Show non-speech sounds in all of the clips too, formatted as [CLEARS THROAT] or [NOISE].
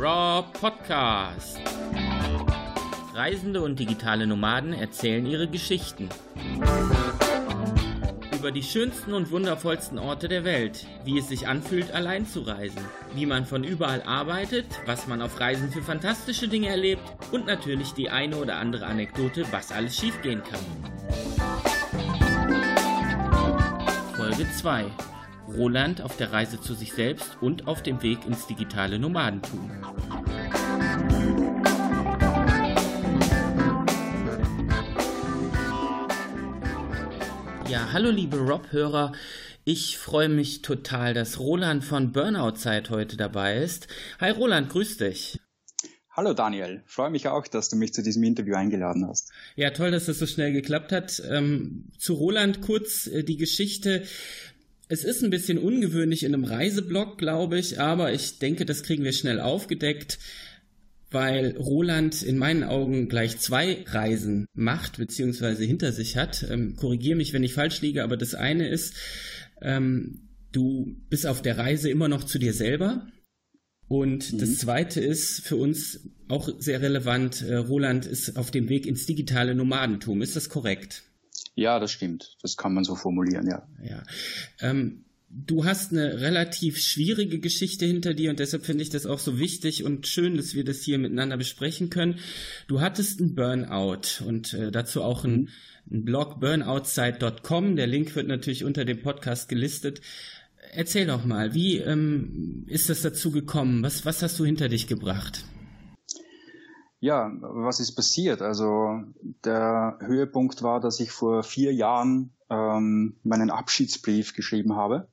Raw Podcast. Reisende und digitale Nomaden erzählen ihre Geschichten. Über die schönsten und wundervollsten Orte der Welt, wie es sich anfühlt, allein zu reisen, wie man von überall arbeitet, was man auf Reisen für fantastische Dinge erlebt und natürlich die eine oder andere Anekdote, was alles schiefgehen kann. Folge 2 Roland auf der Reise zu sich selbst und auf dem Weg ins digitale Nomadentum. Ja, hallo liebe Rob-Hörer. Ich freue mich total, dass Roland von Burnout Zeit heute dabei ist. Hi Roland, grüß dich. Hallo Daniel, freue mich auch, dass du mich zu diesem Interview eingeladen hast. Ja, toll, dass das so schnell geklappt hat. Ähm, zu Roland kurz äh, die Geschichte. Es ist ein bisschen ungewöhnlich in einem Reiseblog, glaube ich, aber ich denke, das kriegen wir schnell aufgedeckt, weil Roland in meinen Augen gleich zwei Reisen macht, beziehungsweise hinter sich hat. Ähm, Korrigiere mich, wenn ich falsch liege, aber das eine ist, ähm, du bist auf der Reise immer noch zu dir selber. Und mhm. das zweite ist für uns auch sehr relevant, äh, Roland ist auf dem Weg ins digitale Nomadentum. Ist das korrekt? Ja, das stimmt. Das kann man so formulieren, ja. Ja. Ähm, du hast eine relativ schwierige Geschichte hinter dir und deshalb finde ich das auch so wichtig und schön, dass wir das hier miteinander besprechen können. Du hattest einen Burnout und äh, dazu auch ein, mhm. ein Blog burnoutsite.com. Der Link wird natürlich unter dem Podcast gelistet. Erzähl doch mal, wie ähm, ist das dazu gekommen? Was, was hast du hinter dich gebracht? Ja, was ist passiert? Also der Höhepunkt war, dass ich vor vier Jahren ähm, meinen Abschiedsbrief geschrieben habe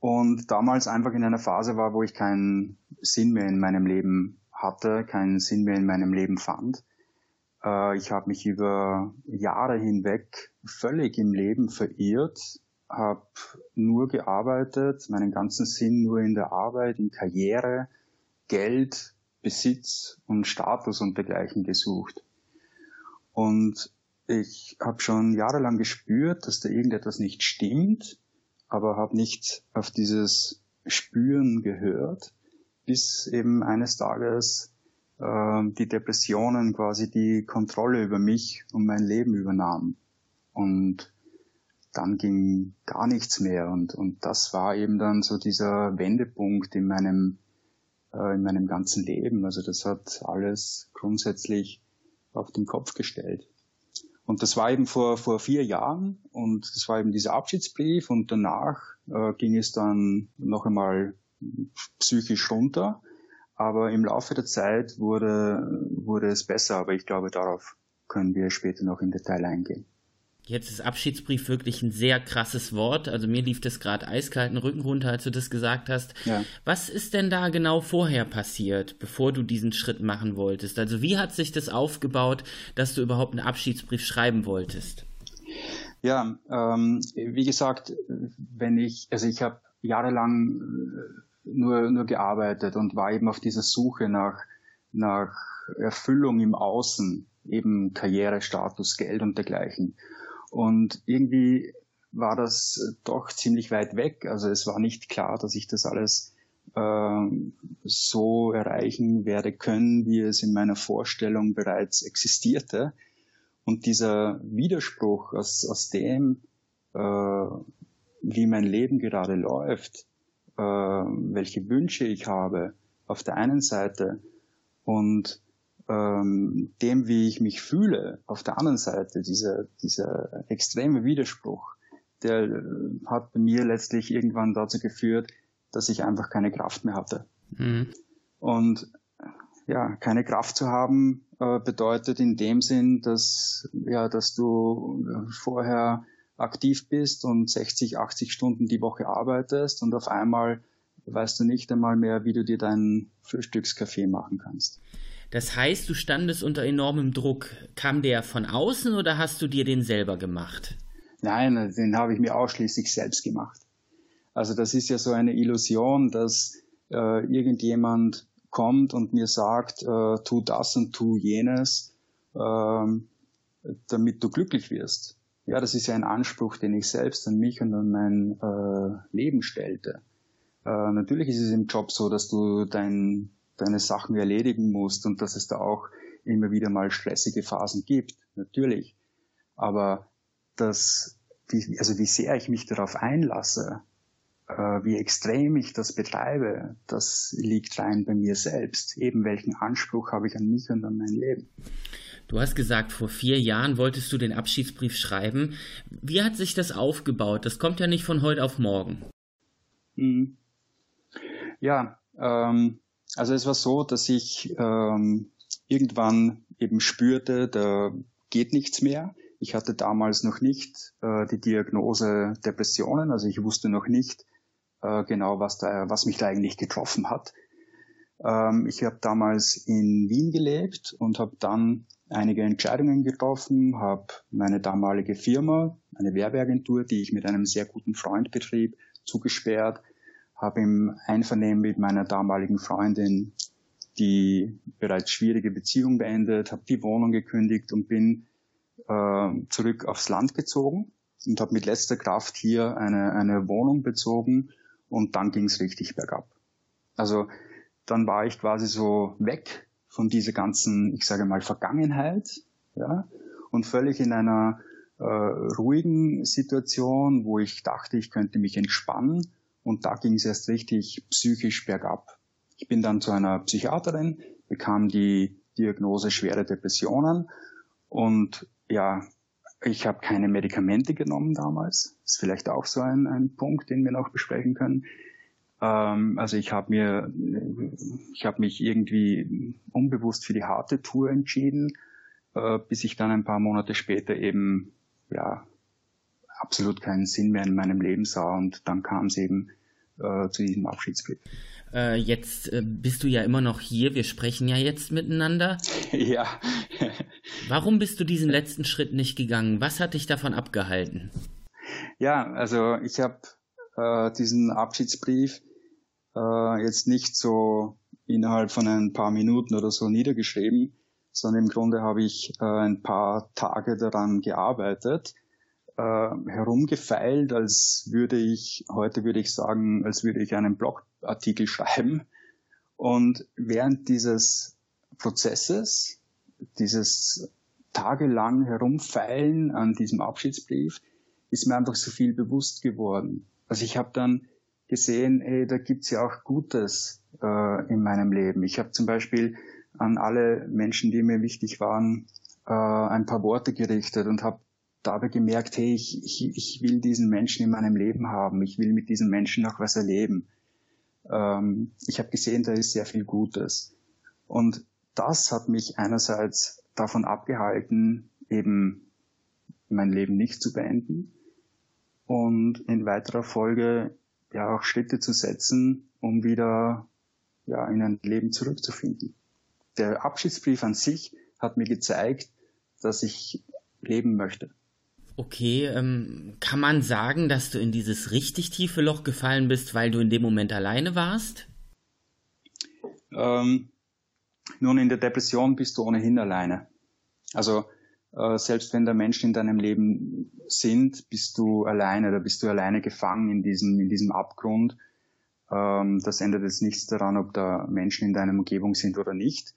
und damals einfach in einer Phase war, wo ich keinen Sinn mehr in meinem Leben hatte, keinen Sinn mehr in meinem Leben fand. Äh, ich habe mich über Jahre hinweg völlig im Leben verirrt, habe nur gearbeitet, meinen ganzen Sinn nur in der Arbeit, in Karriere, Geld, Besitz und Status und dergleichen gesucht. Und ich habe schon jahrelang gespürt, dass da irgendetwas nicht stimmt, aber habe nicht auf dieses Spüren gehört, bis eben eines Tages äh, die Depressionen quasi die Kontrolle über mich und mein Leben übernahmen. Und dann ging gar nichts mehr. Und, und das war eben dann so dieser Wendepunkt in meinem äh, in meinem ganzen Leben. Also das hat alles grundsätzlich auf den Kopf gestellt. Und das war eben vor, vor vier Jahren und das war eben dieser Abschiedsbrief und danach äh, ging es dann noch einmal psychisch runter. Aber im Laufe der Zeit wurde, wurde es besser, aber ich glaube, darauf können wir später noch im Detail eingehen. Jetzt ist Abschiedsbrief wirklich ein sehr krasses Wort. Also mir lief das gerade eiskalten Rücken runter, als du das gesagt hast. Ja. Was ist denn da genau vorher passiert, bevor du diesen Schritt machen wolltest? Also wie hat sich das aufgebaut, dass du überhaupt einen Abschiedsbrief schreiben wolltest? Ja, ähm, wie gesagt, wenn ich, also ich habe jahrelang äh, nur, nur gearbeitet und war eben auf dieser Suche nach, nach Erfüllung im Außen, eben Karriere, Status, Geld und dergleichen. Und irgendwie war das doch ziemlich weit weg. Also es war nicht klar, dass ich das alles äh, so erreichen werde können, wie es in meiner Vorstellung bereits existierte. Und dieser Widerspruch aus, aus dem, äh, wie mein Leben gerade läuft, äh, welche Wünsche ich habe, auf der einen Seite und ähm, dem, wie ich mich fühle, auf der anderen Seite, dieser, dieser extreme Widerspruch, der äh, hat bei mir letztlich irgendwann dazu geführt, dass ich einfach keine Kraft mehr hatte. Mhm. Und ja, keine Kraft zu haben äh, bedeutet in dem Sinn, dass ja, dass du vorher aktiv bist und 60, 80 Stunden die Woche arbeitest und auf einmal weißt du nicht einmal mehr, wie du dir deinen Frühstückskaffee machen kannst. Das heißt, du standest unter enormem Druck. Kam der von außen oder hast du dir den selber gemacht? Nein, den habe ich mir ausschließlich selbst gemacht. Also das ist ja so eine Illusion, dass äh, irgendjemand kommt und mir sagt, äh, tu das und tu jenes, äh, damit du glücklich wirst. Ja, das ist ja ein Anspruch, den ich selbst an mich und an mein äh, Leben stellte. Äh, natürlich ist es im Job so, dass du dein deine Sachen erledigen musst und dass es da auch immer wieder mal stressige Phasen gibt, natürlich. Aber das, wie, also wie sehr ich mich darauf einlasse, äh, wie extrem ich das betreibe, das liegt rein bei mir selbst. Eben welchen Anspruch habe ich an mich und an mein Leben. Du hast gesagt, vor vier Jahren wolltest du den Abschiedsbrief schreiben. Wie hat sich das aufgebaut? Das kommt ja nicht von heute auf morgen. Hm. Ja, ähm, also es war so, dass ich ähm, irgendwann eben spürte, da geht nichts mehr. Ich hatte damals noch nicht äh, die Diagnose Depressionen, also ich wusste noch nicht äh, genau, was, da, was mich da eigentlich getroffen hat. Ähm, ich habe damals in Wien gelebt und habe dann einige Entscheidungen getroffen, habe meine damalige Firma, eine Werbeagentur, die ich mit einem sehr guten Freund betrieb, zugesperrt, habe im Einvernehmen mit meiner damaligen Freundin die bereits schwierige Beziehung beendet, habe die Wohnung gekündigt und bin äh, zurück aufs Land gezogen und habe mit letzter Kraft hier eine, eine Wohnung bezogen und dann ging es richtig bergab. Also dann war ich quasi so weg von dieser ganzen, ich sage mal, Vergangenheit, ja, und völlig in einer äh, ruhigen Situation, wo ich dachte, ich könnte mich entspannen, und da ging es erst richtig psychisch bergab. Ich bin dann zu einer Psychiaterin, bekam die Diagnose schwere Depressionen und ja, ich habe keine Medikamente genommen damals. Ist vielleicht auch so ein, ein Punkt, den wir noch besprechen können. Ähm, also ich habe mir, ich habe mich irgendwie unbewusst für die harte Tour entschieden, äh, bis ich dann ein paar Monate später eben ja absolut keinen Sinn mehr in meinem Leben sah und dann kam es eben äh, zu diesem Abschiedsbrief. Äh, jetzt äh, bist du ja immer noch hier, wir sprechen ja jetzt miteinander. [LAUGHS] ja. Warum bist du diesen letzten Schritt nicht gegangen? Was hat dich davon abgehalten? Ja, also ich habe äh, diesen Abschiedsbrief jetzt nicht so innerhalb von ein paar Minuten oder so niedergeschrieben, sondern im Grunde habe ich ein paar Tage daran gearbeitet, äh, herumgefeilt, als würde ich, heute würde ich sagen, als würde ich einen Blogartikel [LAUGHS] schreiben. Und während dieses Prozesses, dieses tagelang herumfeilen an diesem Abschiedsbrief, ist mir einfach so viel bewusst geworden. Also ich habe dann gesehen, ey, da gibt's ja auch Gutes äh, in meinem Leben. Ich habe zum Beispiel an alle Menschen, die mir wichtig waren, äh, ein paar Worte gerichtet und habe dabei gemerkt, hey, ich, ich, ich will diesen Menschen in meinem Leben haben. Ich will mit diesen Menschen auch was erleben. Ähm, ich habe gesehen, da ist sehr viel Gutes. Und das hat mich einerseits davon abgehalten, eben mein Leben nicht zu beenden und in weiterer Folge ja auch Schritte zu setzen, um wieder ja, in ein Leben zurückzufinden. Der Abschiedsbrief an sich hat mir gezeigt, dass ich leben möchte. Okay, ähm, kann man sagen, dass du in dieses richtig tiefe Loch gefallen bist, weil du in dem Moment alleine warst? Ähm, nun, in der Depression bist du ohnehin alleine. Also äh, selbst wenn da Menschen in deinem Leben sind, bist du alleine, da bist du alleine gefangen in diesem, in diesem Abgrund. Ähm, das ändert jetzt nichts daran, ob da Menschen in deiner Umgebung sind oder nicht.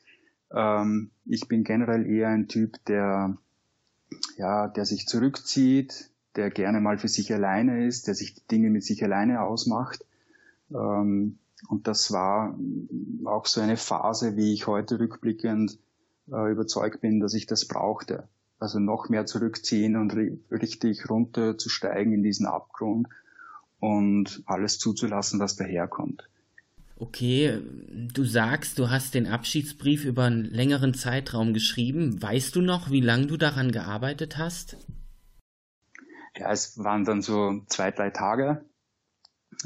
Ähm, ich bin generell eher ein Typ, der, ja, der sich zurückzieht, der gerne mal für sich alleine ist, der sich die Dinge mit sich alleine ausmacht. Ähm, und das war auch so eine Phase, wie ich heute rückblickend äh, überzeugt bin, dass ich das brauchte also noch mehr zurückziehen und richtig runterzusteigen in diesen Abgrund und alles zuzulassen, was daherkommt. Okay, du sagst, du hast den Abschiedsbrief über einen längeren Zeitraum geschrieben. Weißt du noch, wie lange du daran gearbeitet hast? Ja, es waren dann so zwei, drei Tage,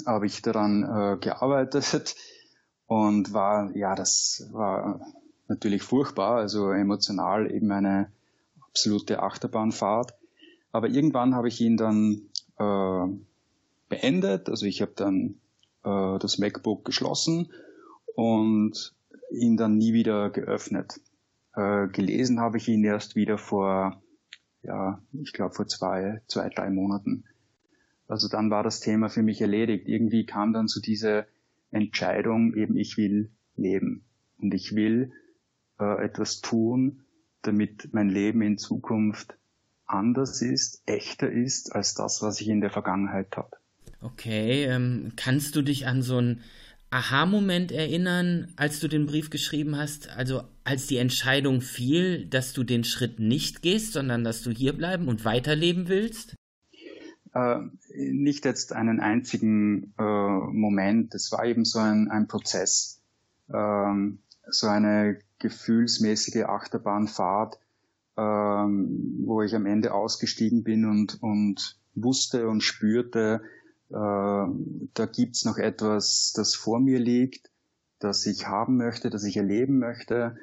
habe ich daran äh, gearbeitet [LAUGHS] und war, ja, das war natürlich furchtbar, also emotional eben eine absolute Achterbahnfahrt. Aber irgendwann habe ich ihn dann äh, beendet. Also ich habe dann äh, das MacBook geschlossen und ihn dann nie wieder geöffnet. Äh, gelesen habe ich ihn erst wieder vor, ja, ich glaube vor zwei, zwei, drei Monaten. Also dann war das Thema für mich erledigt. Irgendwie kam dann so diese Entscheidung, eben ich will leben. und ich will äh, etwas tun, damit mein Leben in Zukunft anders ist, echter ist als das, was ich in der Vergangenheit hatte. Okay, ähm, kannst du dich an so einen Aha-Moment erinnern, als du den Brief geschrieben hast? Also als die Entscheidung fiel, dass du den Schritt nicht gehst, sondern dass du hier bleiben und weiterleben willst? Äh, nicht jetzt einen einzigen äh, Moment. Es war eben so ein, ein Prozess, ähm, so eine gefühlsmäßige Achterbahnfahrt, ähm, wo ich am Ende ausgestiegen bin und, und wusste und spürte, da gibt's noch etwas, das vor mir liegt, das ich haben möchte, das ich erleben möchte.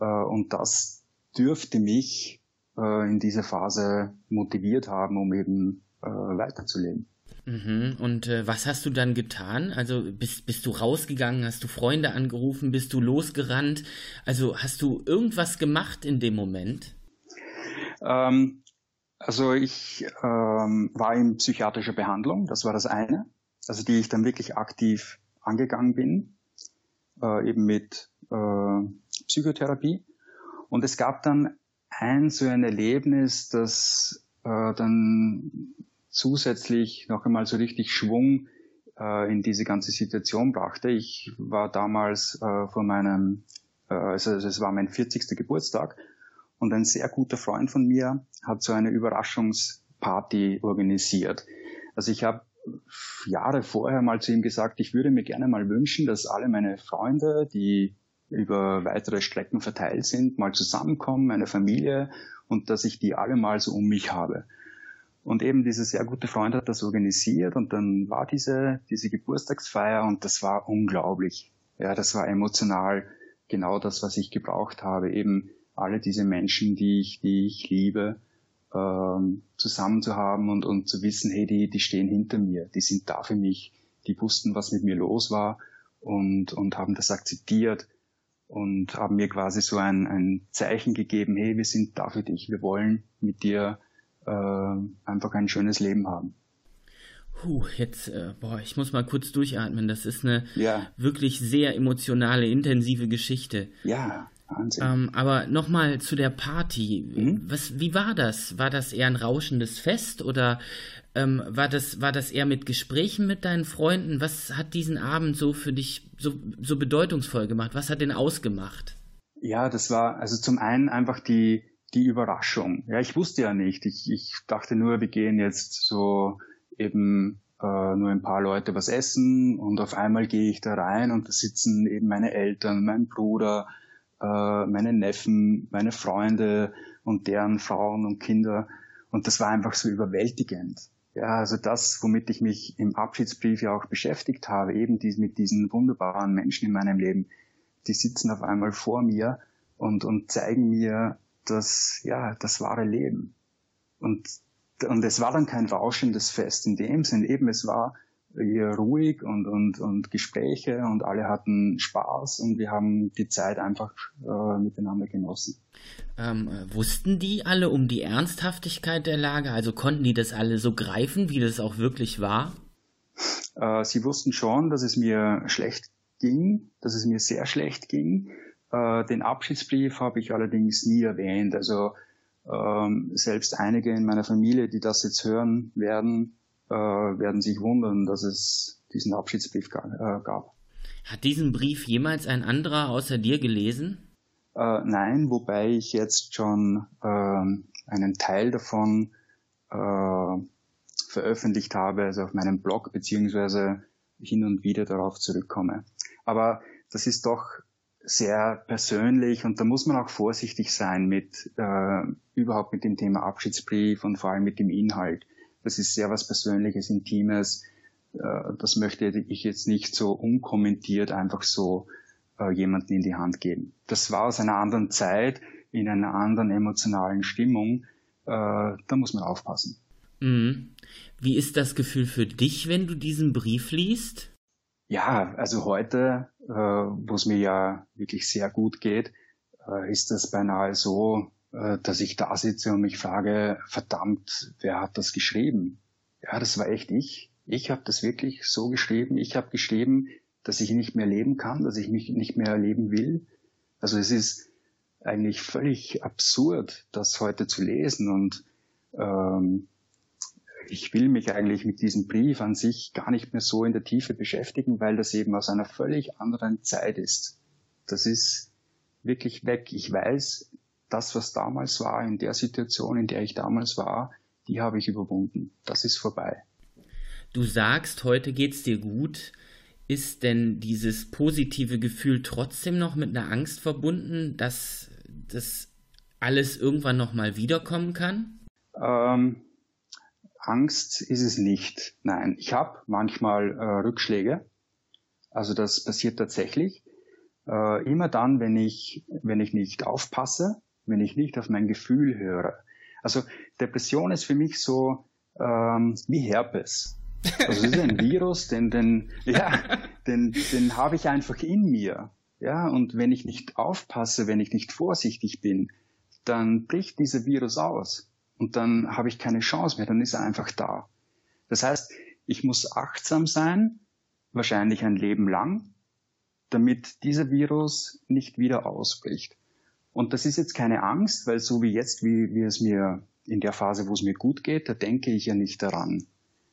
Äh, und das dürfte mich äh, in dieser Phase motiviert haben, um eben äh, weiterzuleben. Mhm. Und äh, was hast du dann getan? Also bist, bist du rausgegangen, hast du Freunde angerufen, bist du losgerannt? Also hast du irgendwas gemacht in dem Moment? Ähm, also ich ähm, war in psychiatrischer Behandlung, das war das eine, also die ich dann wirklich aktiv angegangen bin, äh, eben mit äh, Psychotherapie. Und es gab dann ein so ein Erlebnis, das äh, dann zusätzlich noch einmal so richtig Schwung äh, in diese ganze Situation brachte. Ich war damals äh, von meinem, äh, also es war mein 40. Geburtstag und ein sehr guter Freund von mir hat so eine Überraschungsparty organisiert. Also ich habe Jahre vorher mal zu ihm gesagt, ich würde mir gerne mal wünschen, dass alle meine Freunde, die über weitere Strecken verteilt sind, mal zusammenkommen, meine Familie und dass ich die alle mal so um mich habe. Und eben dieser sehr gute Freund hat das organisiert und dann war diese, diese Geburtstagsfeier und das war unglaublich. Ja, das war emotional genau das, was ich gebraucht habe. Eben alle diese Menschen, die ich, die ich liebe, ähm, zusammen zu haben und, und zu wissen, hey, die, die stehen hinter mir, die sind da für mich, die wussten, was mit mir los war und, und haben das akzeptiert und haben mir quasi so ein, ein Zeichen gegeben, hey, wir sind da für dich, wir wollen mit dir äh, einfach ein schönes Leben haben. Puh, jetzt, äh, boah, ich muss mal kurz durchatmen. Das ist eine ja. wirklich sehr emotionale, intensive Geschichte. Ja. Wahnsinn. Ähm, aber nochmal zu der Party. Mhm. Was, wie war das? War das eher ein rauschendes Fest oder ähm, war, das, war das eher mit Gesprächen mit deinen Freunden? Was hat diesen Abend so für dich so, so bedeutungsvoll gemacht? Was hat den ausgemacht? Ja, das war also zum einen einfach die, die Überraschung. Ja, ich wusste ja nicht. Ich, ich dachte nur, wir gehen jetzt so eben äh, nur ein paar Leute was essen und auf einmal gehe ich da rein und da sitzen eben meine Eltern, mein Bruder, äh, meine Neffen, meine Freunde und deren Frauen und Kinder. Und das war einfach so überwältigend. Ja, also das, womit ich mich im Abschiedsbrief ja auch beschäftigt habe, eben die, mit diesen wunderbaren Menschen in meinem Leben, die sitzen auf einmal vor mir und, und zeigen mir das, ja, das wahre Leben. Und, und es war dann kein rauschendes Fest in dem Sinn, eben es war eher ruhig und, und, und Gespräche und alle hatten Spaß und wir haben die Zeit einfach äh, miteinander genossen. Ähm, wussten die alle um die Ernsthaftigkeit der Lage? Also konnten die das alle so greifen, wie das auch wirklich war? Äh, sie wussten schon, dass es mir schlecht ging, dass es mir sehr schlecht ging. Äh, den Abschiedsbrief habe ich allerdings nie erwähnt. Also ähm, selbst einige in meiner Familie, die das jetzt hören werden, äh, werden sich wundern, dass es diesen Abschiedsbrief äh, gab. Hat diesen Brief jemals ein anderer außer dir gelesen? Äh, nein, wobei ich jetzt schon äh, einen Teil davon äh, veröffentlicht habe, also auf meinem Blog, beziehungsweise hin und wieder darauf zurückkomme. Aber das ist doch sehr persönlich und da muss man auch vorsichtig sein mit äh, überhaupt mit dem Thema Abschiedsbrief und vor allem mit dem Inhalt. Das ist sehr was Persönliches, Intimes. Äh, das möchte ich jetzt nicht so unkommentiert einfach so äh, jemanden in die Hand geben. Das war aus einer anderen Zeit, in einer anderen emotionalen Stimmung. Äh, da muss man aufpassen. Mhm. Wie ist das Gefühl für dich, wenn du diesen Brief liest? Ja, also heute, wo es mir ja wirklich sehr gut geht, ist das beinahe so, dass ich da sitze und mich frage, verdammt, wer hat das geschrieben? Ja, das war echt ich. Ich habe das wirklich so geschrieben. Ich habe geschrieben, dass ich nicht mehr leben kann, dass ich mich nicht mehr erleben will, Also es ist eigentlich völlig absurd, das heute zu lesen und ähm, ich will mich eigentlich mit diesem Brief an sich gar nicht mehr so in der Tiefe beschäftigen, weil das eben aus einer völlig anderen Zeit ist. Das ist wirklich weg. Ich weiß, das, was damals war, in der Situation, in der ich damals war, die habe ich überwunden. Das ist vorbei. Du sagst, heute geht's dir gut. Ist denn dieses positive Gefühl trotzdem noch mit einer Angst verbunden, dass das alles irgendwann nochmal wiederkommen kann? Ähm, Angst ist es nicht. Nein, ich habe manchmal äh, Rückschläge. Also das passiert tatsächlich. Äh, immer dann, wenn ich, wenn ich nicht aufpasse, wenn ich nicht auf mein Gefühl höre. Also Depression ist für mich so ähm, wie Herpes. Also es ist ein Virus, den, den, ja, den, den habe ich einfach in mir. Ja, und wenn ich nicht aufpasse, wenn ich nicht vorsichtig bin, dann bricht dieser Virus aus. Und dann habe ich keine Chance mehr, dann ist er einfach da. Das heißt, ich muss achtsam sein, wahrscheinlich ein Leben lang, damit dieser Virus nicht wieder ausbricht. Und das ist jetzt keine Angst, weil so wie jetzt, wie, wie es mir in der Phase, wo es mir gut geht, da denke ich ja nicht daran.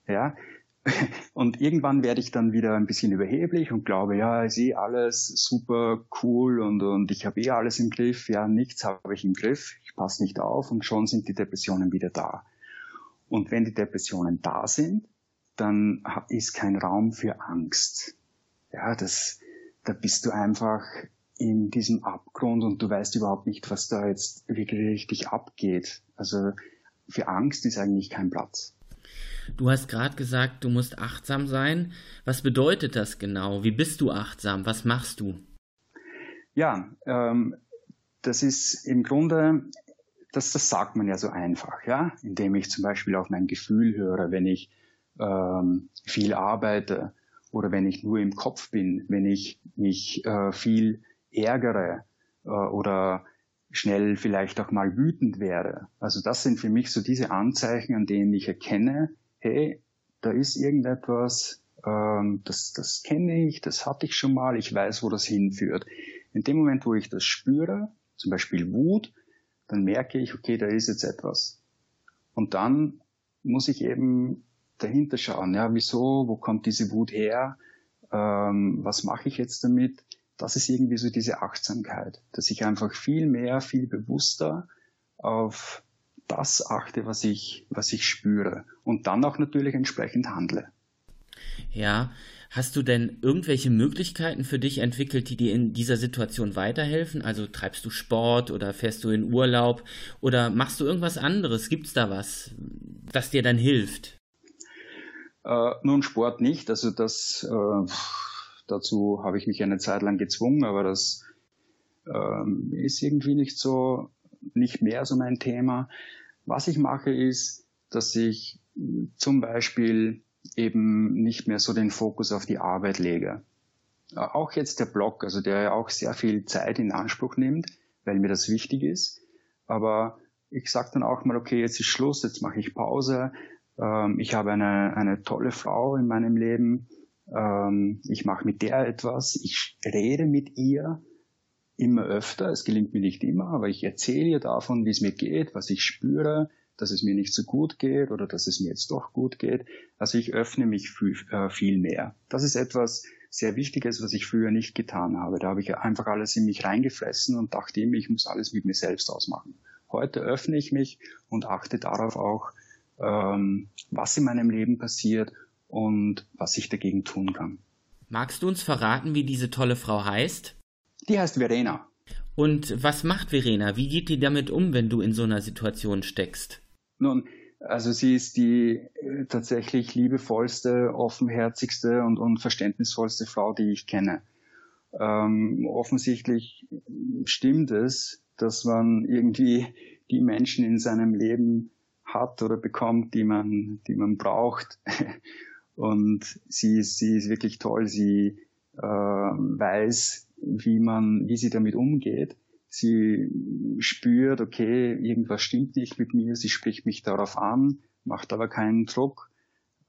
Ja, [LAUGHS] und irgendwann werde ich dann wieder ein bisschen überheblich und glaube, ja, ist eh alles super cool und, und ich habe eh alles im Griff. Ja, nichts habe ich im Griff. Ich passe nicht auf und schon sind die Depressionen wieder da. Und wenn die Depressionen da sind, dann ist kein Raum für Angst. Ja, das, da bist du einfach in diesem Abgrund und du weißt überhaupt nicht, was da jetzt wirklich richtig abgeht. Also für Angst ist eigentlich kein Platz. Du hast gerade gesagt, du musst achtsam sein. Was bedeutet das genau? Wie bist du achtsam? Was machst du? Ja, ähm, das ist im Grunde, das, das sagt man ja so einfach, ja, indem ich zum Beispiel auf mein Gefühl höre, wenn ich ähm, viel arbeite oder wenn ich nur im Kopf bin, wenn ich mich äh, viel ärgere äh, oder schnell vielleicht auch mal wütend werde. Also das sind für mich so diese Anzeichen, an denen ich erkenne, hey, da ist irgendetwas, ähm, das, das kenne ich, das hatte ich schon mal, ich weiß, wo das hinführt. In dem Moment, wo ich das spüre, zum Beispiel Wut, dann merke ich, okay, da ist jetzt etwas. Und dann muss ich eben dahinter schauen, ja, wieso, wo kommt diese Wut her, ähm, was mache ich jetzt damit? Das ist irgendwie so diese Achtsamkeit, dass ich einfach viel mehr, viel bewusster auf das achte, was ich, was ich spüre und dann auch natürlich entsprechend handle. Ja, hast du denn irgendwelche Möglichkeiten für dich entwickelt, die dir in dieser Situation weiterhelfen? Also treibst du Sport oder fährst du in Urlaub oder machst du irgendwas anderes? Gibt es da was, das dir dann hilft? Äh, nun, Sport nicht. Also das, äh, dazu habe ich mich eine Zeit lang gezwungen, aber das äh, ist irgendwie nicht so nicht mehr so mein Thema. Was ich mache ist, dass ich zum Beispiel eben nicht mehr so den Fokus auf die Arbeit lege. Auch jetzt der Blog, also der ja auch sehr viel Zeit in Anspruch nimmt, weil mir das wichtig ist. Aber ich sage dann auch mal, okay, jetzt ist Schluss, jetzt mache ich Pause. Ähm, ich habe eine, eine tolle Frau in meinem Leben. Ähm, ich mache mit der etwas. Ich rede mit ihr immer öfter. Es gelingt mir nicht immer, aber ich erzähle ihr davon, wie es mir geht, was ich spüre, dass es mir nicht so gut geht oder dass es mir jetzt doch gut geht. Also ich öffne mich viel, äh, viel mehr. Das ist etwas sehr Wichtiges, was ich früher nicht getan habe. Da habe ich einfach alles in mich reingefressen und dachte immer, ich muss alles mit mir selbst ausmachen. Heute öffne ich mich und achte darauf auch, ähm, was in meinem Leben passiert und was ich dagegen tun kann. Magst du uns verraten, wie diese tolle Frau heißt? Die heißt Verena. Und was macht Verena? Wie geht die damit um, wenn du in so einer Situation steckst? Nun, also sie ist die äh, tatsächlich liebevollste, offenherzigste und, und verständnisvollste Frau, die ich kenne. Ähm, offensichtlich stimmt es, dass man irgendwie die Menschen in seinem Leben hat oder bekommt, die man, die man braucht. [LAUGHS] Und sie ist, sie ist wirklich toll. Sie äh, weiß, wie man, wie sie damit umgeht. Sie spürt, okay, irgendwas stimmt nicht mit mir, sie spricht mich darauf an, macht aber keinen Druck.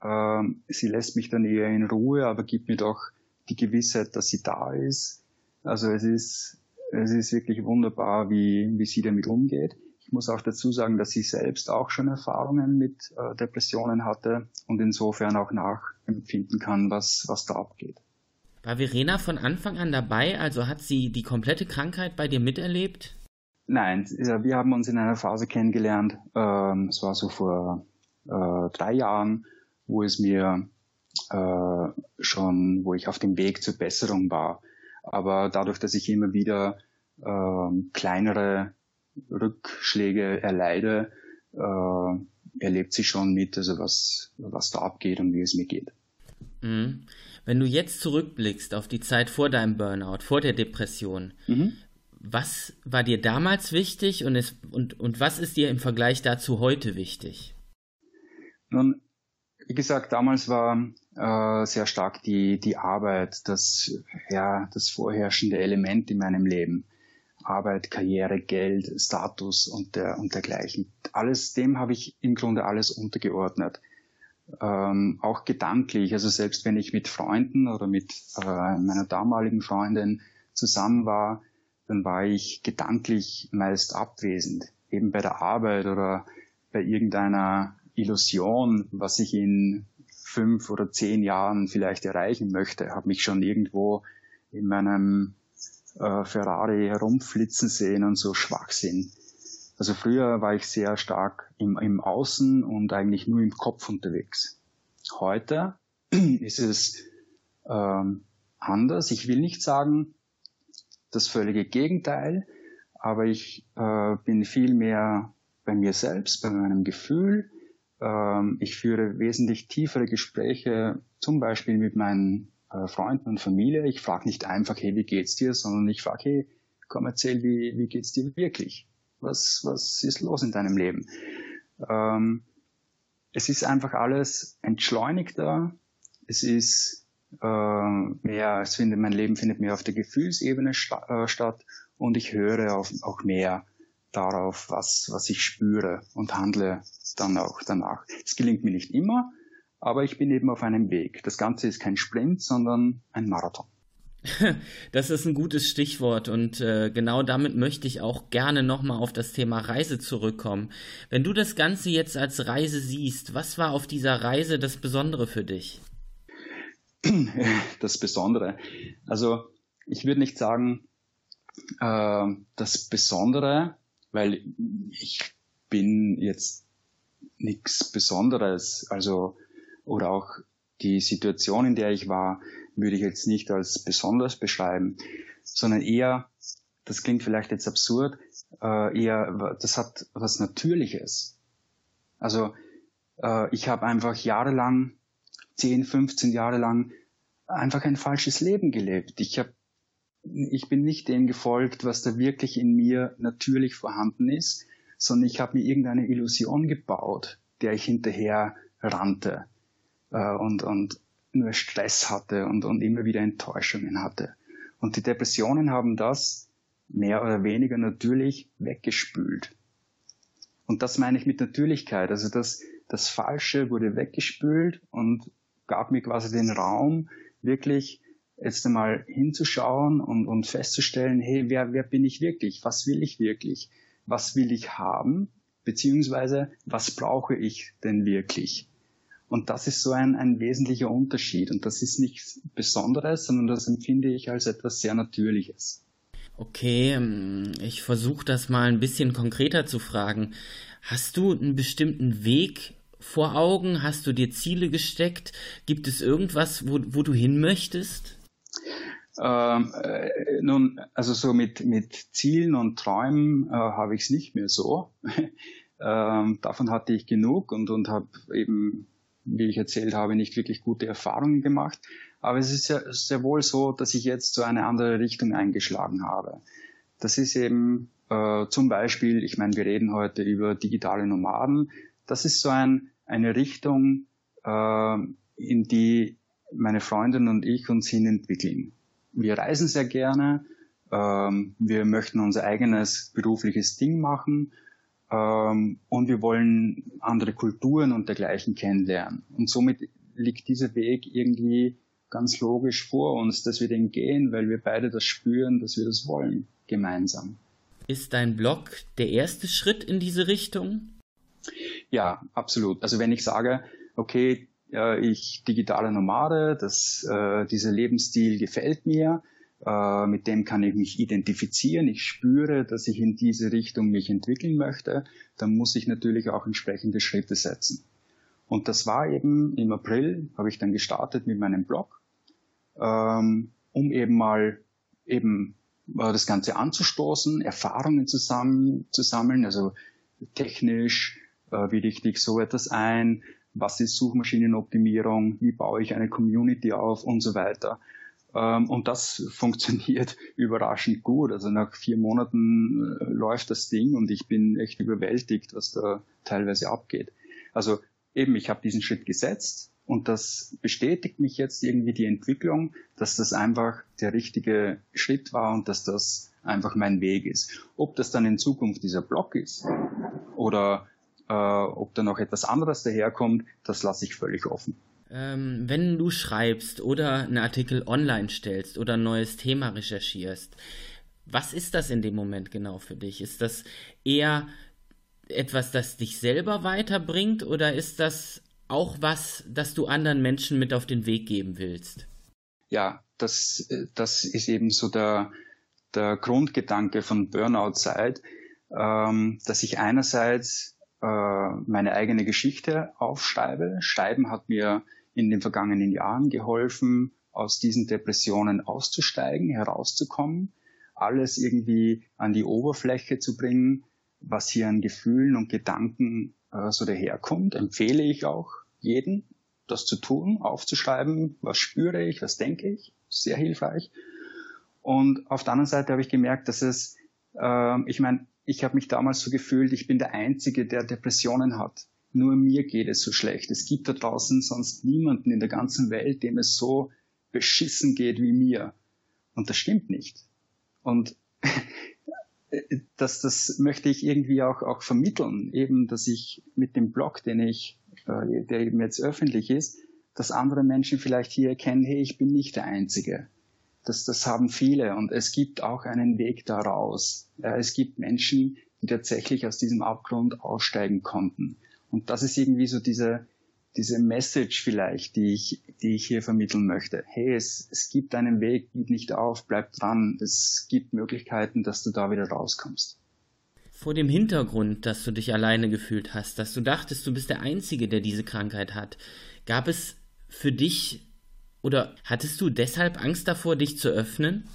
Ähm, sie lässt mich dann eher in Ruhe, aber gibt mir doch die Gewissheit, dass sie da ist. Also es ist es ist wirklich wunderbar, wie, wie sie damit umgeht. Ich muss auch dazu sagen, dass sie selbst auch schon Erfahrungen mit äh, Depressionen hatte und insofern auch nachempfinden kann, was, was da abgeht. War Verena von Anfang an dabei? Also hat sie die komplette Krankheit bei dir miterlebt? Nein, wir haben uns in einer Phase kennengelernt. Ähm, es war so vor äh, drei Jahren, wo es mir äh, schon, wo ich auf dem Weg zur Besserung war. Aber dadurch, dass ich immer wieder äh, kleinere Rückschläge erleide, äh, erlebt sie schon mit, also was, was da abgeht und wie es mir geht. Mhm. Wenn du jetzt zurückblickst auf die Zeit vor deinem Burnout, vor der Depression, mhm. was war dir damals wichtig und, es, und, und was ist dir im Vergleich dazu heute wichtig? Nun, wie gesagt, damals war äh, sehr stark die, die Arbeit, das, ja, das vorherrschende Element in meinem Leben. Arbeit, Karriere, Geld, Status und, der, und dergleichen. Alles, dem habe ich im Grunde alles untergeordnet. Ähm, auch gedanklich, also selbst wenn ich mit Freunden oder mit äh, meiner damaligen Freundin zusammen war, dann war ich gedanklich meist abwesend, eben bei der Arbeit oder bei irgendeiner Illusion, was ich in fünf oder zehn Jahren vielleicht erreichen möchte, habe mich schon irgendwo in meinem äh, Ferrari herumflitzen sehen und so Schwachsinn. Also früher war ich sehr stark im, im Außen und eigentlich nur im Kopf unterwegs. Heute [CLEARS THROAT] ist es ähm, anders. Ich will nicht sagen das völlige Gegenteil, aber ich äh, bin viel mehr bei mir selbst, bei meinem Gefühl. Ähm, ich führe wesentlich tiefere Gespräche, zum Beispiel mit meinen äh, Freunden und Familie. Ich frage nicht einfach, hey, wie geht's dir, sondern ich frage, hey, komm, erzähl, wie, wie geht's dir wirklich? Was, was ist los in deinem Leben? Ähm, es ist einfach alles entschleunigter. Es ist äh, mehr, es findet, mein Leben findet mehr auf der Gefühlsebene sta äh, statt und ich höre auf, auch mehr darauf, was, was ich spüre und handle dann auch danach. Es gelingt mir nicht immer, aber ich bin eben auf einem Weg. Das Ganze ist kein Sprint, sondern ein Marathon. [LAUGHS] Das ist ein gutes Stichwort und äh, genau damit möchte ich auch gerne nochmal auf das Thema Reise zurückkommen. Wenn du das Ganze jetzt als Reise siehst, was war auf dieser Reise das Besondere für dich? Das Besondere. Also ich würde nicht sagen, äh, das Besondere, weil ich bin jetzt nichts Besonderes. Also oder auch die Situation, in der ich war, würde ich jetzt nicht als besonders beschreiben, sondern eher, das klingt vielleicht jetzt absurd, äh, eher, das hat was Natürliches. Also äh, ich habe einfach jahrelang, 10, 15 Jahre lang, einfach ein falsches Leben gelebt. Ich habe ich bin nicht dem gefolgt, was da wirklich in mir natürlich vorhanden ist, sondern ich habe mir irgendeine Illusion gebaut, der ich hinterher rannte äh, und, und nur Stress hatte und, und immer wieder Enttäuschungen hatte. Und die Depressionen haben das mehr oder weniger natürlich weggespült. Und das meine ich mit Natürlichkeit. Also das, das Falsche wurde weggespült und gab mir quasi den Raum, wirklich jetzt einmal hinzuschauen und, und festzustellen, hey, wer, wer bin ich wirklich? Was will ich wirklich? Was will ich haben? Beziehungsweise, was brauche ich denn wirklich? Und das ist so ein, ein wesentlicher Unterschied. Und das ist nichts Besonderes, sondern das empfinde ich als etwas sehr Natürliches. Okay, ähm, ich versuche das mal ein bisschen konkreter zu fragen. Hast du einen bestimmten Weg vor Augen? Hast du dir Ziele gesteckt? Gibt es irgendwas, wo, wo du hin möchtest? Ähm, äh, nun, also so mit, mit Zielen und Träumen äh, habe ich es nicht mehr so. [LAUGHS] ähm, davon hatte ich genug und, und habe eben wie ich erzählt habe, nicht wirklich gute Erfahrungen gemacht. Aber es ist ja sehr wohl so, dass ich jetzt so eine andere Richtung eingeschlagen habe. Das ist eben äh, zum Beispiel, ich meine, wir reden heute über digitale Nomaden. Das ist so ein, eine Richtung, äh, in die meine Freundin und ich uns hin entwickeln. Wir reisen sehr gerne, ähm, wir möchten unser eigenes berufliches Ding machen ähm, und wir wollen andere Kulturen und dergleichen kennenlernen. Und somit liegt dieser Weg irgendwie ganz logisch vor uns, dass wir den gehen, weil wir beide das spüren, dass wir das wollen, gemeinsam. Ist dein Blog der erste Schritt in diese Richtung? Ja, absolut. Also wenn ich sage, okay, ich digitale Nomade, das, äh, dieser Lebensstil gefällt mir, äh, mit dem kann ich mich identifizieren, ich spüre, dass ich in diese Richtung mich entwickeln möchte, dann muss ich natürlich auch entsprechende Schritte setzen. Und das war eben im April, habe ich dann gestartet mit meinem Blog, ähm, um eben mal eben äh, das Ganze anzustoßen, Erfahrungen zusammen zu sammeln, also technisch, äh, wie richte ich so etwas ein, was ist Suchmaschinenoptimierung, wie baue ich eine Community auf? Und so weiter. Ähm, und das funktioniert [LAUGHS] überraschend gut. Also nach vier Monaten äh, läuft das Ding und ich bin echt überwältigt, was da teilweise abgeht. Also eben, ich habe diesen Schritt gesetzt und das bestätigt mich jetzt irgendwie die Entwicklung, dass das einfach der richtige Schritt war und dass das einfach mein Weg ist. Ob das dann in Zukunft dieser Blog ist oder äh, ob da noch etwas anderes daherkommt, das lasse ich völlig offen. Ähm, wenn du schreibst oder einen Artikel online stellst oder ein neues Thema recherchierst, was ist das in dem Moment genau für dich? Ist das eher etwas, das dich selber weiterbringt oder ist das auch was, das du anderen Menschen mit auf den Weg geben willst? Ja, das, das ist eben so der, der Grundgedanke von Burnout-Zeit, ähm, dass ich einerseits äh, meine eigene Geschichte aufschreibe. Schreiben hat mir in den vergangenen Jahren geholfen, aus diesen Depressionen auszusteigen, herauszukommen, alles irgendwie an die Oberfläche zu bringen, was hier an Gefühlen und Gedanken äh, so daherkommt. Empfehle ich auch jeden, das zu tun, aufzuschreiben, was spüre ich, was denke ich, sehr hilfreich. Und auf der anderen Seite habe ich gemerkt, dass es, äh, ich meine, ich habe mich damals so gefühlt, ich bin der Einzige, der Depressionen hat. Nur mir geht es so schlecht. Es gibt da draußen sonst niemanden in der ganzen Welt, dem es so beschissen geht wie mir. Und das stimmt nicht. Und [LAUGHS] das, das möchte ich irgendwie auch, auch vermitteln, eben, dass ich mit dem Blog, den ich, äh, der eben jetzt öffentlich ist, dass andere Menschen vielleicht hier erkennen, hey, ich bin nicht der Einzige. Das, das haben viele und es gibt auch einen Weg daraus. Es gibt Menschen, die tatsächlich aus diesem Abgrund aussteigen konnten. Und das ist irgendwie so diese, diese Message vielleicht, die ich, die ich hier vermitteln möchte. Hey, es, es gibt einen Weg, gib nicht auf, bleib dran. Es gibt Möglichkeiten, dass du da wieder rauskommst. Vor dem Hintergrund, dass du dich alleine gefühlt hast, dass du dachtest, du bist der Einzige, der diese Krankheit hat, gab es für dich oder hattest du deshalb Angst davor, dich zu öffnen?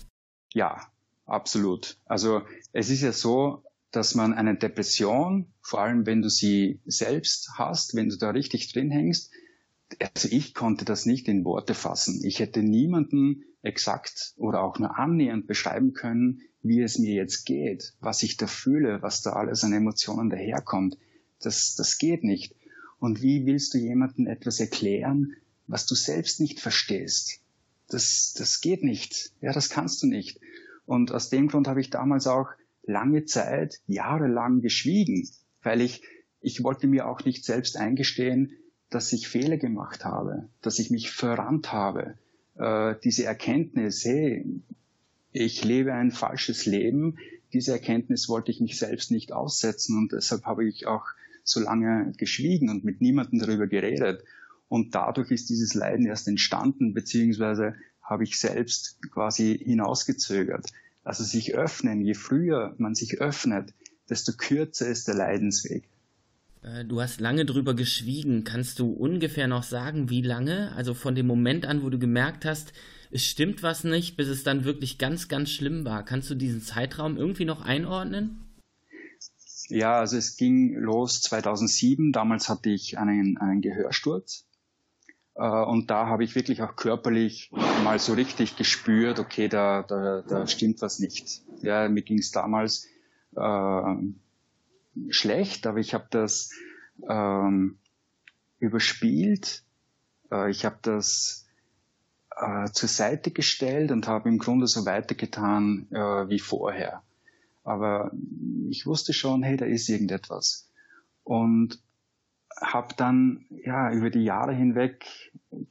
Ja, absolut. Also es ist ja so, dass man eine Depression, vor allem wenn du sie selbst hast, wenn du da richtig drin hängst, also ich konnte das nicht in Worte fassen. Ich hätte niemanden exakt oder auch nur annähernd beschreiben können, wie es mir jetzt geht, was ich da fühle, was da alles an Emotionen daherkommt. Das, das geht nicht. Und wie willst du jemandem etwas erklären, was du selbst nicht verstehst. Das, das geht nicht. Ja, das kannst du nicht. Und aus dem Grund habe ich damals auch lange Zeit, jahrelang geschwiegen, weil ich, ich wollte mir auch nicht selbst eingestehen, dass ich Fehler gemacht habe, dass ich mich verrannt habe. Äh, diese Erkenntnis, hey, ich lebe ein falsches Leben, diese Erkenntnis wollte ich mich selbst nicht aussetzen und deshalb habe ich auch so lange geschwiegen und mit niemandem darüber geredet. Und dadurch ist dieses Leiden erst entstanden, beziehungsweise habe ich selbst quasi hinausgezögert. Also sich öffnen, je früher man sich öffnet, desto kürzer ist der Leidensweg. Äh, du hast lange drüber geschwiegen. Kannst du ungefähr noch sagen, wie lange? Also von dem Moment an, wo du gemerkt hast, es stimmt was nicht, bis es dann wirklich ganz, ganz schlimm war. Kannst du diesen Zeitraum irgendwie noch einordnen? Ja, also es ging los 2007. Damals hatte ich einen, einen Gehörsturz. Äh, und da habe ich wirklich auch körperlich mal so richtig gespürt, okay, da, da, da stimmt was nicht. Ja, mir ging es damals äh, schlecht, aber ich habe das ähm, überspielt. Äh, ich habe das äh, zur Seite gestellt und habe im Grunde so weitergetan äh, wie vorher. Aber ich wusste schon, hey, da ist irgendetwas. Und habe dann ja über die Jahre hinweg,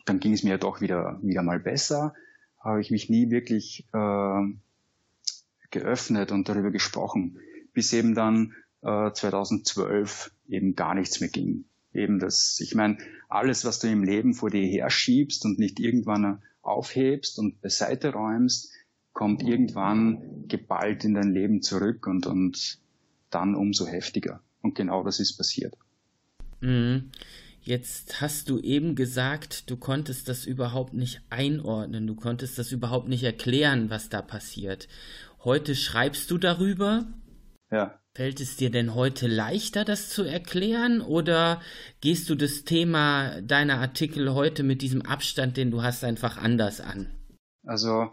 dann ging es mir ja doch wieder wieder mal besser, habe ich mich nie wirklich äh, geöffnet und darüber gesprochen, bis eben dann äh, 2012 eben gar nichts mehr ging. Eben das, ich meine, alles, was du im Leben vor dir herschiebst und nicht irgendwann aufhebst und beiseite räumst, kommt irgendwann geballt in dein Leben zurück und, und dann umso heftiger. Und genau das ist passiert. Mhm. Jetzt hast du eben gesagt, du konntest das überhaupt nicht einordnen, du konntest das überhaupt nicht erklären, was da passiert. Heute schreibst du darüber. Ja. Fällt es dir denn heute leichter, das zu erklären, oder gehst du das Thema deiner Artikel heute mit diesem Abstand, den du hast, einfach anders an? Also,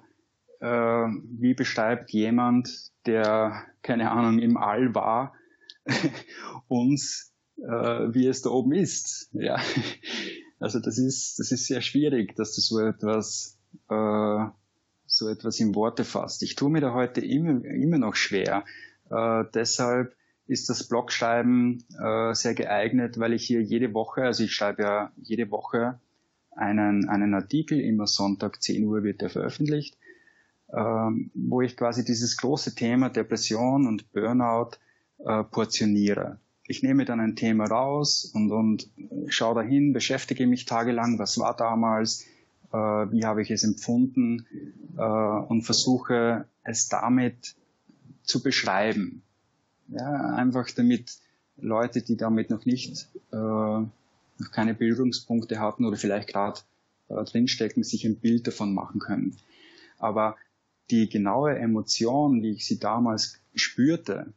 äh, wie beschreibt jemand, der, keine Ahnung, im All war, [LAUGHS] uns, äh, wie es da oben ist? Ja, [LAUGHS] also das ist, das ist sehr schwierig, dass du so etwas, äh, so etwas in Worte fasst. Ich tue mir da heute immer, immer noch schwer. Äh, deshalb ist das Blogschreiben äh, sehr geeignet, weil ich hier jede Woche, also ich schreibe ja jede Woche einen, einen Artikel, immer Sonntag 10 Uhr wird er veröffentlicht, ähm, wo ich quasi dieses große Thema Depression und Burnout äh, portioniere. Ich nehme dann ein Thema raus und, und schaue dahin, beschäftige mich tagelang, was war damals, äh, wie habe ich es empfunden äh, und versuche es damit zu beschreiben. Ja, einfach damit Leute, die damit noch nicht, äh, noch keine Bildungspunkte hatten oder vielleicht gerade äh, drinstecken, sich ein Bild davon machen können. Aber die genaue Emotion, wie ich sie damals spürte,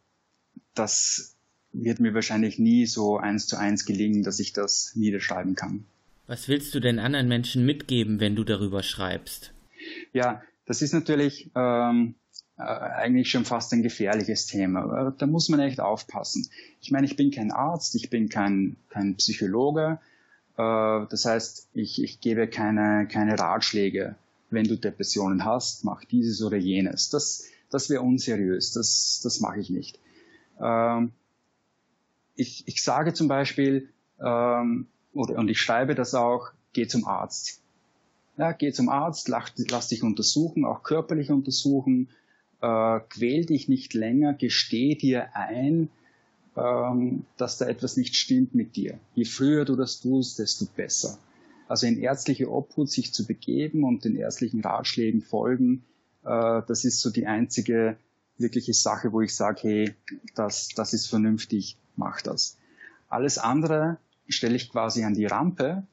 das wird mir wahrscheinlich nie so eins zu eins gelingen, dass ich das niederschreiben kann. Was willst du denn anderen Menschen mitgeben, wenn du darüber schreibst? Ja, das ist natürlich ähm, äh, eigentlich schon fast ein gefährliches Thema. Da muss man echt aufpassen. Ich meine, ich bin kein Arzt, ich bin kein, kein Psychologe. Äh, das heißt, ich, ich gebe keine, keine Ratschläge. Wenn du Depressionen hast, mach dieses oder jenes. Das, das wäre unseriös. Das, das mache ich nicht. Ähm, ich, ich sage zum Beispiel, ähm, oder, und ich schreibe das auch, geh zum Arzt. Ja, geh zum Arzt, lass, lass dich untersuchen, auch körperlich untersuchen, äh, quäl dich nicht länger, gesteh dir ein, ähm, dass da etwas nicht stimmt mit dir. Je früher du das tust, desto besser. Also in ärztliche Obhut sich zu begeben und den ärztlichen Ratschlägen folgen, äh, das ist so die einzige wirkliche Sache, wo ich sage, hey, das, das ist vernünftig, mach das. Alles andere stelle ich quasi an die Rampe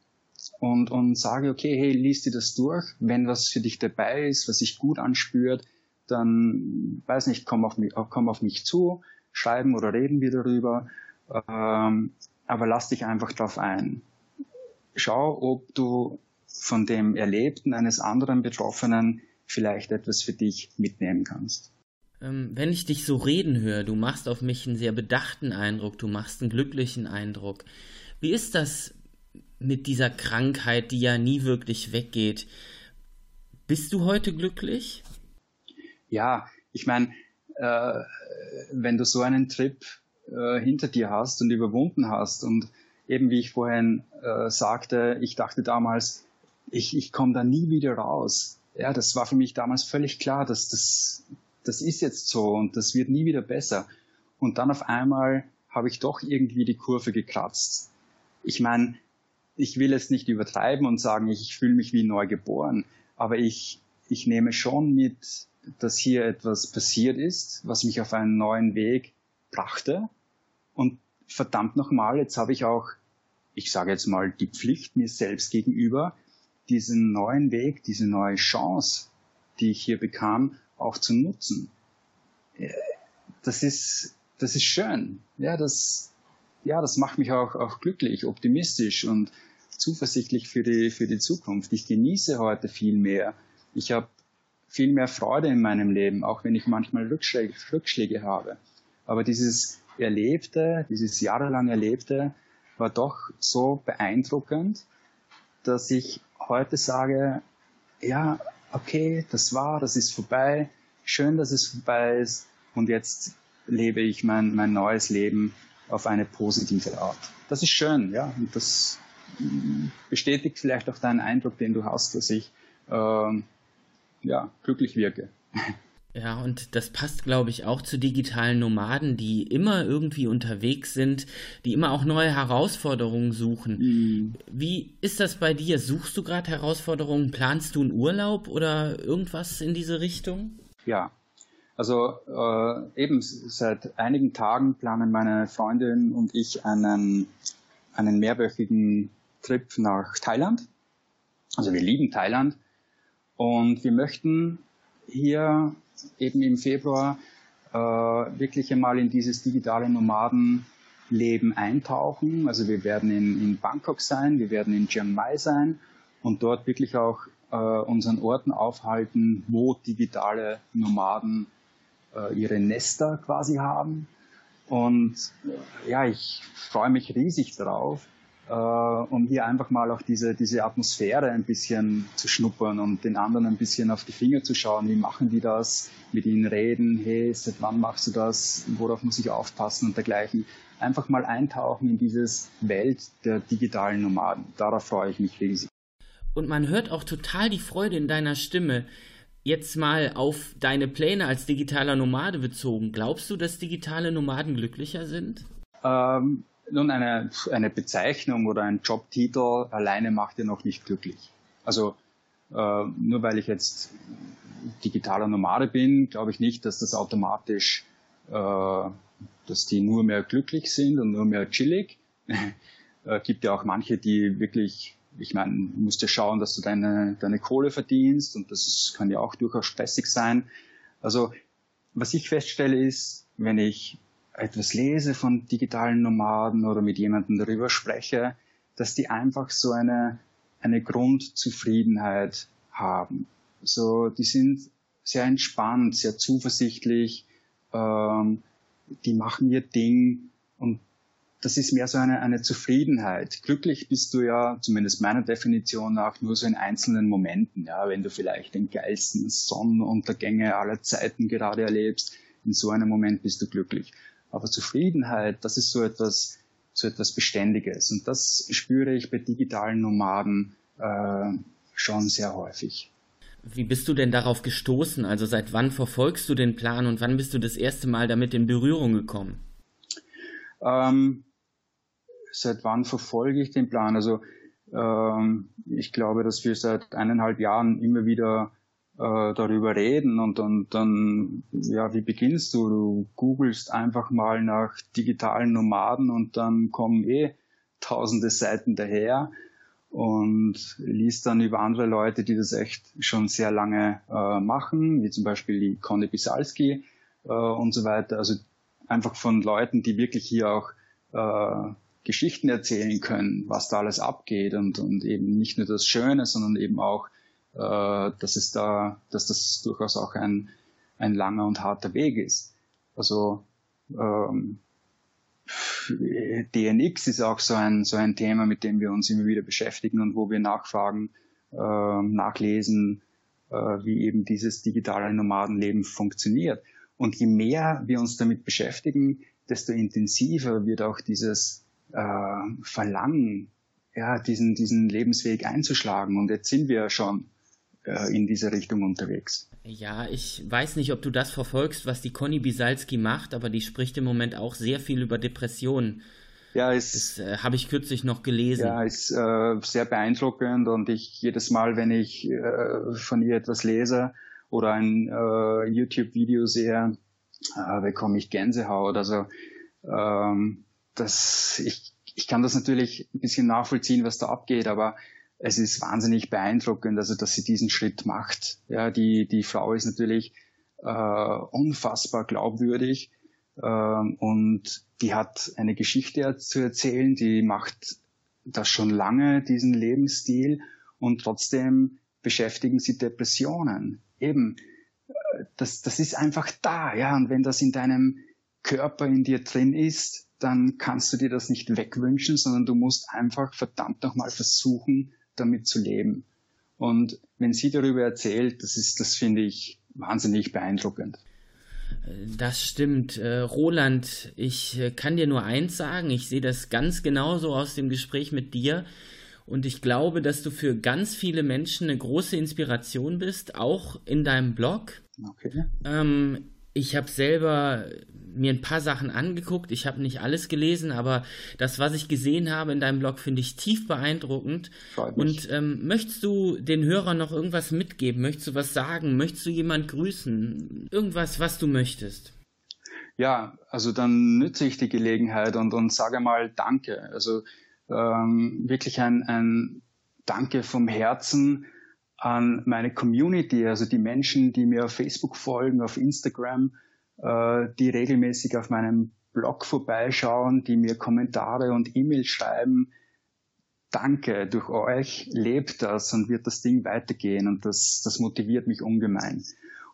und, und sage, okay, hey, liest dir das durch. Wenn was für dich dabei ist, was sich gut anspürt, dann, weiß nicht, komm auf mich, komm auf mich zu, schreiben oder reden wir darüber. Ähm, aber lass dich einfach drauf ein. Schau, ob du von dem Erlebten eines anderen Betroffenen vielleicht etwas für dich mitnehmen kannst. Ähm, wenn ich dich so reden höre, du machst auf mich einen sehr bedachten Eindruck, du machst einen glücklichen Eindruck. Wie ist das mit dieser Krankheit, die ja nie wirklich weggeht? Bist du heute glücklich? Ja, ich meine, äh, wenn du so einen Trip äh, hinter dir hast und überwunden hast und eben wie ich vorhin äh, sagte, ich dachte damals, ich, ich komme da nie wieder raus. Ja, das war für mich damals völlig klar, dass das, das ist jetzt so und das wird nie wieder besser. Und dann auf einmal habe ich doch irgendwie die Kurve gekratzt. Ich meine, ich will es nicht übertreiben und sagen, ich, fühle mich wie neu geboren, aber ich, ich nehme schon mit, dass hier etwas passiert ist, was mich auf einen neuen Weg brachte. Und verdammt nochmal, jetzt habe ich auch, ich sage jetzt mal, die Pflicht mir selbst gegenüber, diesen neuen Weg, diese neue Chance, die ich hier bekam, auch zu nutzen. Das ist, das ist schön. Ja, das, ja, das macht mich auch, auch glücklich, optimistisch und zuversichtlich für die, für die Zukunft. Ich genieße heute viel mehr. Ich habe viel mehr Freude in meinem Leben, auch wenn ich manchmal Rückschläge, Rückschläge habe. Aber dieses Erlebte, dieses jahrelang Erlebte, war doch so beeindruckend, dass ich heute sage, ja, okay, das war, das ist vorbei, schön, dass es vorbei ist und jetzt lebe ich mein, mein neues Leben auf eine positive Art. Das ist schön, ja, und das mm, bestätigt vielleicht auch deinen Eindruck, den du hast, dass ich äh, ja, glücklich wirke. [LAUGHS] Ja, und das passt, glaube ich, auch zu digitalen Nomaden, die immer irgendwie unterwegs sind, die immer auch neue Herausforderungen suchen. Mhm. Wie ist das bei dir? Suchst du gerade Herausforderungen? Planst du einen Urlaub oder irgendwas in diese Richtung? Ja, also äh, eben seit einigen Tagen planen meine Freundin und ich einen, einen mehrwöchigen Trip nach Thailand. Also wir lieben Thailand und wir möchten hier eben im Februar äh, wirklich einmal in dieses digitale Nomadenleben eintauchen. Also wir werden in, in Bangkok sein, wir werden in Chiang Mai sein und dort wirklich auch äh, unseren Orten aufhalten, wo digitale Nomaden äh, ihre Nester quasi haben. Und ja, ich freue mich riesig darauf äh, um hier einfach mal auch diese, diese Atmosphäre ein bisschen zu schnuppern und den anderen ein bisschen auf die Finger zu schauen. Wie machen die das? Mit ihnen reden, hey, seit wann machst du das? Worauf muss ich aufpassen und dergleichen. Einfach mal eintauchen in dieses Welt der digitalen Nomaden. Darauf freue ich mich riesig. Und man hört auch total die Freude in deiner Stimme. Jetzt mal auf deine Pläne als digitaler Nomade bezogen. Glaubst du, dass digitale Nomaden glücklicher sind? Ähm, nun, eine, eine Bezeichnung oder ein Jobtitel alleine macht ja noch nicht glücklich. Also äh, nur weil ich jetzt digitaler Nomade bin, glaube ich nicht, dass das automatisch, äh, dass die nur mehr glücklich sind und nur mehr chillig. [LAUGHS] äh, gibt ja auch manche, die wirklich, ich meine, musst ja schauen, dass du deine, deine Kohle verdienst und das kann ja auch durchaus stressig sein. Also was ich feststelle ist, wenn ich etwas lese von digitalen Nomaden oder mit jemandem darüber spreche, dass die einfach so eine, eine Grundzufriedenheit haben. So, die sind sehr entspannt, sehr zuversichtlich, ähm, die machen ihr Ding und das ist mehr so eine, eine Zufriedenheit. Glücklich bist du ja, zumindest meiner Definition nach, nur so in einzelnen Momenten, ja, wenn du vielleicht den geilsten Sonnenuntergänge aller Zeiten gerade erlebst, in so einem Moment bist du glücklich. Aber Zufriedenheit, das ist so etwas, so etwas Beständiges. Und das spüre ich bei digitalen Nomaden äh, schon sehr häufig. Wie bist du denn darauf gestoßen? Also seit wann verfolgst du den Plan und wann bist du das erste Mal damit in Berührung gekommen? Ähm, seit wann verfolge ich den Plan? Also ähm, ich glaube, dass wir seit eineinhalb Jahren immer wieder äh, darüber reden und, und dann, ja, wie beginnst du? Du googelst einfach mal nach digitalen Nomaden und dann kommen eh tausende Seiten daher und liest dann über andere Leute, die das echt schon sehr lange äh, machen, wie zum Beispiel die Conny Bisalski äh, und so weiter. Also einfach von Leuten, die wirklich hier auch äh, Geschichten erzählen können, was da alles abgeht und, und eben nicht nur das Schöne, sondern eben auch äh, dass es da, dass das durchaus auch ein, ein langer und harter Weg ist. Also ähm, DNX ist auch so ein, so ein Thema, mit dem wir uns immer wieder beschäftigen und wo wir nachfragen, äh, nachlesen, äh, wie eben dieses digitale Nomadenleben funktioniert. Und je mehr wir uns damit beschäftigen, desto intensiver wird auch dieses äh, Verlangen, ja, diesen, diesen Lebensweg einzuschlagen. Und jetzt sind wir ja schon äh, in diese Richtung unterwegs. Ja, ich weiß nicht, ob du das verfolgst, was die Conny Bisalski macht, aber die spricht im Moment auch sehr viel über Depressionen. Ja, ist, das äh, habe ich kürzlich noch gelesen. Ja, ist äh, sehr beeindruckend und ich jedes Mal, wenn ich äh, von ihr etwas lese oder ein äh, YouTube-Video sehe, äh, bekomme ich Gänsehaut. Also ähm, das, ich, ich kann das natürlich ein bisschen nachvollziehen, was da abgeht, aber es ist wahnsinnig beeindruckend, also dass sie diesen Schritt macht. Ja, die, die Frau ist natürlich äh, unfassbar glaubwürdig äh, und die hat eine Geschichte zu erzählen, die macht das schon lange, diesen Lebensstil und trotzdem beschäftigen sie Depressionen. Eben, äh, das, das ist einfach da, ja, und wenn das in deinem Körper in dir drin ist, dann kannst du dir das nicht wegwünschen, sondern du musst einfach verdammt nochmal versuchen, damit zu leben. Und wenn sie darüber erzählt, das ist, das finde ich wahnsinnig beeindruckend. Das stimmt. Äh, Roland, ich äh, kann dir nur eins sagen. Ich sehe das ganz genauso aus dem Gespräch mit dir. Und ich glaube, dass du für ganz viele Menschen eine große Inspiration bist, auch in deinem Blog. Okay. Ähm, ich habe selber mir ein paar Sachen angeguckt. Ich habe nicht alles gelesen, aber das, was ich gesehen habe in deinem Blog, finde ich tief beeindruckend. Und ähm, möchtest du den Hörern noch irgendwas mitgeben? Möchtest du was sagen? Möchtest du jemand grüßen? Irgendwas, was du möchtest? Ja, also dann nütze ich die Gelegenheit und, und sage mal Danke. Also ähm, wirklich ein, ein Danke vom Herzen an meine Community, also die Menschen, die mir auf Facebook folgen, auf Instagram, äh, die regelmäßig auf meinem Blog vorbeischauen, die mir Kommentare und E-Mails schreiben. Danke, durch euch lebt das und wird das Ding weitergehen und das, das motiviert mich ungemein.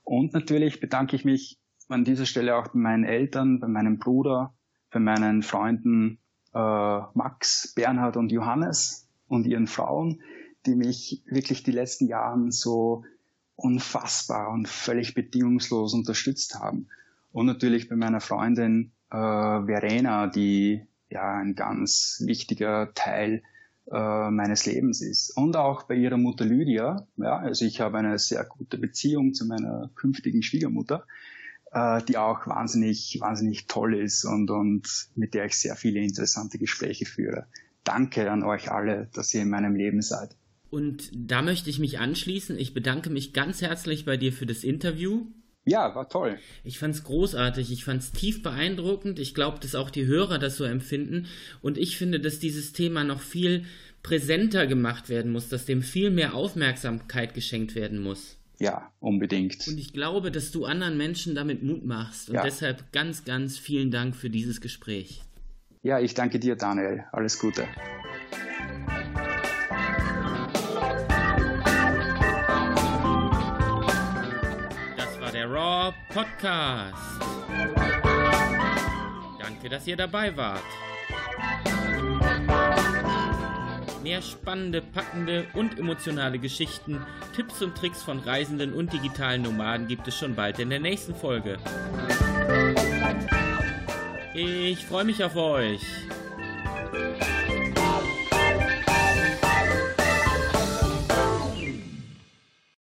Und natürlich bedanke ich mich an dieser Stelle auch bei meinen Eltern, bei meinem Bruder, bei meinen Freunden äh, Max, Bernhard und Johannes und ihren Frauen, die mich wirklich die letzten Jahren so unfassbar und völlig bedingungslos unterstützt haben. Und natürlich bei meiner Freundin äh, Verena, die ja ein ganz wichtiger Teil äh, meines Lebens ist. Und auch bei ihrer Mutter Lydia. Ja, also ich habe eine sehr gute Beziehung zu meiner künftigen Schwiegermutter, äh, die auch wahnsinnig, wahnsinnig toll ist und, und mit der ich sehr viele interessante Gespräche führe. Danke an euch alle, dass ihr in meinem Leben seid. Und da möchte ich mich anschließen. Ich bedanke mich ganz herzlich bei dir für das Interview. Ja, war toll. Ich fand es großartig, ich fand es tief beeindruckend. Ich glaube, dass auch die Hörer das so empfinden. Und ich finde, dass dieses Thema noch viel präsenter gemacht werden muss, dass dem viel mehr Aufmerksamkeit geschenkt werden muss. Ja, unbedingt. Und ich glaube, dass du anderen Menschen damit Mut machst. Und ja. deshalb ganz, ganz vielen Dank für dieses Gespräch. Ja, ich danke dir, Daniel. Alles Gute. Raw Podcast. Danke, dass ihr dabei wart. Mehr spannende, packende und emotionale Geschichten, Tipps und Tricks von Reisenden und digitalen Nomaden gibt es schon bald in der nächsten Folge. Ich freue mich auf euch.